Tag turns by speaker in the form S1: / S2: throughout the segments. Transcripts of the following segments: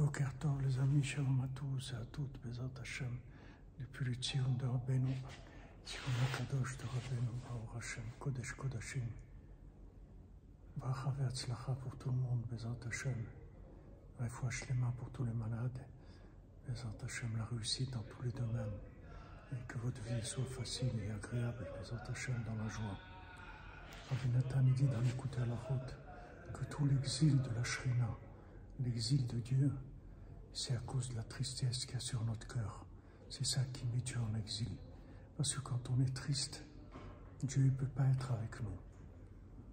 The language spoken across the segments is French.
S1: Boker Tov, les amis, shalom à tous et à toutes, Bezat Hashem, depuis le Tzion de Rabbeinu, Tzion Akadosh de Rabbeinu, Baruch Hashem, Kodesh Kodashim, Bracha Ve'atzlacha pour tout le monde, Bezat Hashem, Refoua Shlema pour tous les malades, Bezat Hashem, la réussite dans tous les domaines, et que votre vie soit facile et agréable, Bezat Hashem, dans la joie. Rabbi Nathan dit dans l'écouter à la route que tout l'exil de la Shrina, l'exil de Dieu, c'est à cause de la tristesse qu'il y a sur notre cœur. C'est ça qui met Dieu en exil. Parce que quand on est triste, Dieu ne peut pas être avec nous.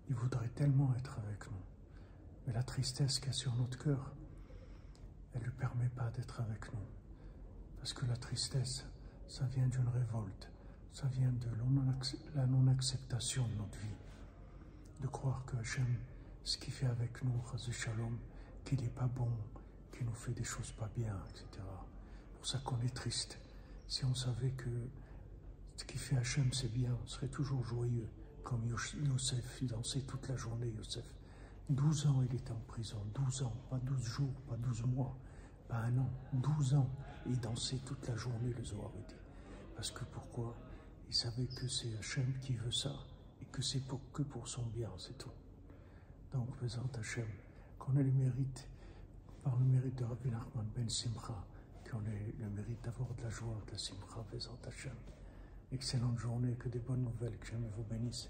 S1: Il voudrait tellement être avec nous. Mais la tristesse qu'il y a sur notre cœur, elle ne lui permet pas d'être avec nous. Parce que la tristesse, ça vient d'une révolte. Ça vient de la non-acceptation de notre vie. De croire que Hachem, ce qu'il fait avec nous, Shalom, qu'il n'est pas bon, qu'il nous fait des choses pas bien, etc. pour ça qu'on est triste. Si on savait que ce qui fait Hachem c'est bien, on serait toujours joyeux, comme Yosef, il dansait toute la journée, Yosef. 12 ans il était en prison, 12 ans, pas 12 jours, pas 12 mois, pas un an, 12 ans, et il dansait toute la journée, le Zohar dit. Parce que pourquoi? Il savait que c'est Hachem qui veut ça, et que c'est pour, que pour son bien, c'est tout. Donc, faisant Hachem, qu'on ait le mérite, par le mérite de Rabbi Nachman Ben Simcha, qu'on ait le mérite d'avoir de la joie, de la Simcha, faisant Hachem. Excellente journée, que des bonnes nouvelles, que jamais vous bénisse.